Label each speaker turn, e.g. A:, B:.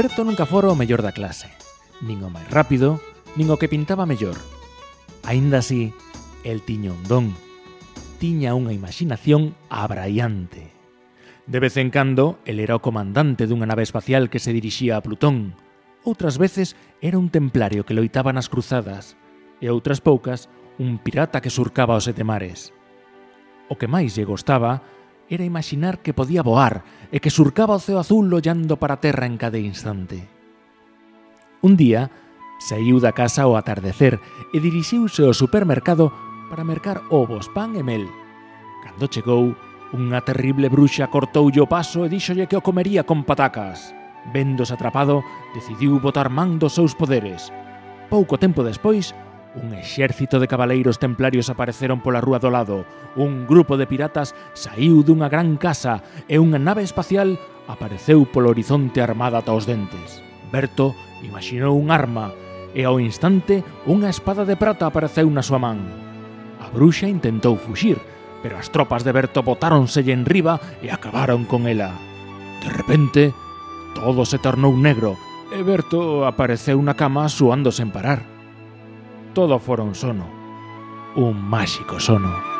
A: Alberto nunca fora o mellor da clase, nin o máis rápido, nin o que pintaba mellor. Aínda así, el tiña un don. Tiña unha imaginación abraiante. De vez en cando, el era o comandante dunha nave espacial que se dirixía a Plutón. Outras veces era un templario que loitaba nas cruzadas e outras poucas un pirata que surcaba os sete mares. O que máis lle gostaba era imaginar que podía voar e que surcaba o ceo azul ollando para a terra en cada instante. Un día, saiu da casa ao atardecer e dirixiuse ao supermercado para mercar ovos, pan e mel. Cando chegou, unha terrible bruxa cortoulle o paso e díxolle que o comería con patacas. Vendos atrapado, decidiu botar man dos seus poderes. Pouco tempo despois, Un exército de cabaleiros templarios apareceron pola rúa do lado. Un grupo de piratas saiu dunha gran casa e unha nave espacial apareceu polo horizonte armada ata os dentes. Berto imaginou un arma e ao instante unha espada de prata apareceu na súa man. A bruxa intentou fuxir, pero as tropas de Berto botáronselle enriba e acabaron con ela. De repente, todo se tornou negro e Berto apareceu na cama suando sen parar. Todo fora un sono, un máxico sono.